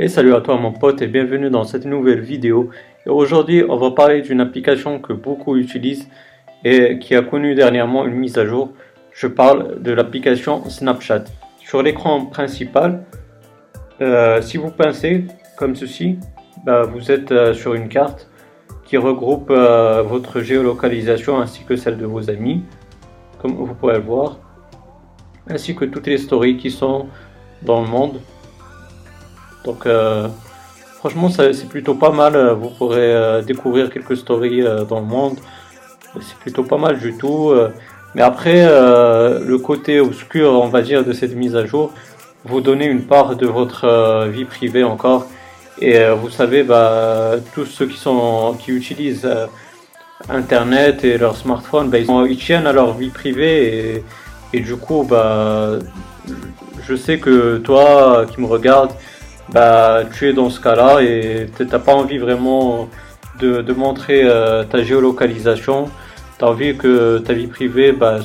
Et salut à toi mon pote et bienvenue dans cette nouvelle vidéo. Aujourd'hui on va parler d'une application que beaucoup utilisent et qui a connu dernièrement une mise à jour. Je parle de l'application Snapchat. Sur l'écran principal, euh, si vous pensez comme ceci, bah, vous êtes euh, sur une carte qui regroupe euh, votre géolocalisation ainsi que celle de vos amis, comme vous pouvez le voir, ainsi que toutes les stories qui sont dans le monde. Donc euh, franchement c'est plutôt pas mal, vous pourrez euh, découvrir quelques stories euh, dans le monde, c'est plutôt pas mal du tout. mais après le côté obscur on va dire de cette mise à jour, vous donnez une part de votre vie privée encore. Et vous savez, bah, tous ceux qui, sont, qui utilisent Internet et leur smartphone, bah, ils, tiennent à leur vie privée et, du coup, bah, je sais que toi qui me regardes, bah, tu es dans ce cas-là et tu n'as pas envie vraiment de, de montrer euh, ta géolocalisation. Tu as envie que ta vie privée, bah,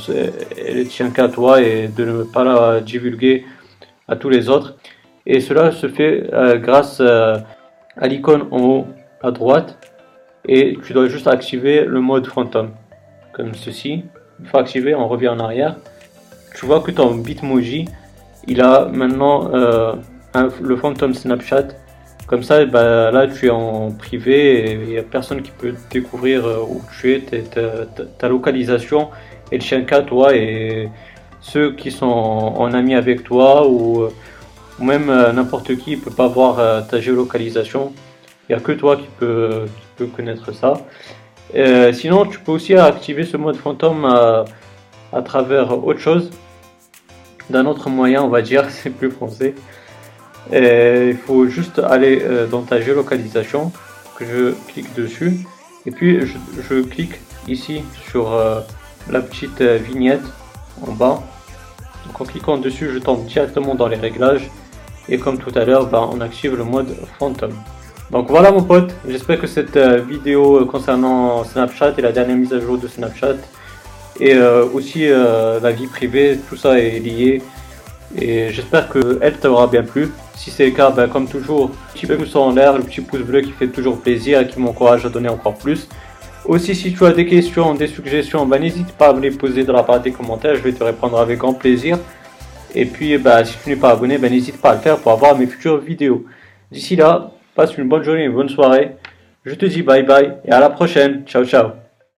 elle tient qu'à toi et de ne pas la divulguer à tous les autres. Et cela se fait euh, grâce euh, à l'icône en haut à droite et tu dois juste activer le mode fantôme comme ceci. Une fois activé, on revient en arrière. Tu vois que ton Bitmoji, il a maintenant le fantôme Snapchat. Comme ça, bah, là, tu es en privé et il n'y a personne qui peut découvrir euh, où tu es, ta, localisation et le chien toi et ceux qui sont en, ami avec toi ou, même euh, n'importe qui ne peut pas voir euh, ta géolocalisation. Il n'y a que toi qui peut connaître ça. sinon, tu peux aussi activer ce mode fantôme à, à travers autre chose, d'un autre moyen, on va dire, c'est plus français il faut juste aller euh, dans ta géolocalisation, que je clique dessus, et puis je, clique ici sur euh, la petite euh, vignette en bas. Donc en cliquant dessus, je tombe directement dans les réglages, et comme tout à l'heure, ben, on active le mode fantôme. Donc voilà mon pote, j'espère que cette vidéo concernant Snapchat et la dernière mise à jour de Snapchat et aussi la vie privée, tout ça est lié et j'espère qu'elle t'aura bien plu. Si c'est le cas, ben, comme toujours, petit pouce en l'air, le petit pouce bleu qui fait toujours plaisir et qui m'encourage à donner encore plus. Aussi, si tu as des questions, des suggestions, ben, n'hésite pas à me les poser dans la partie des commentaires, je vais te répondre avec grand plaisir. Et puis, ben, si tu n'es pas abonné, ben, n'hésite pas à le faire pour avoir mes futures vidéos. D'ici là, passe une bonne journée, une bonne soirée. Je te dis bye bye et à la prochaine. Ciao, ciao.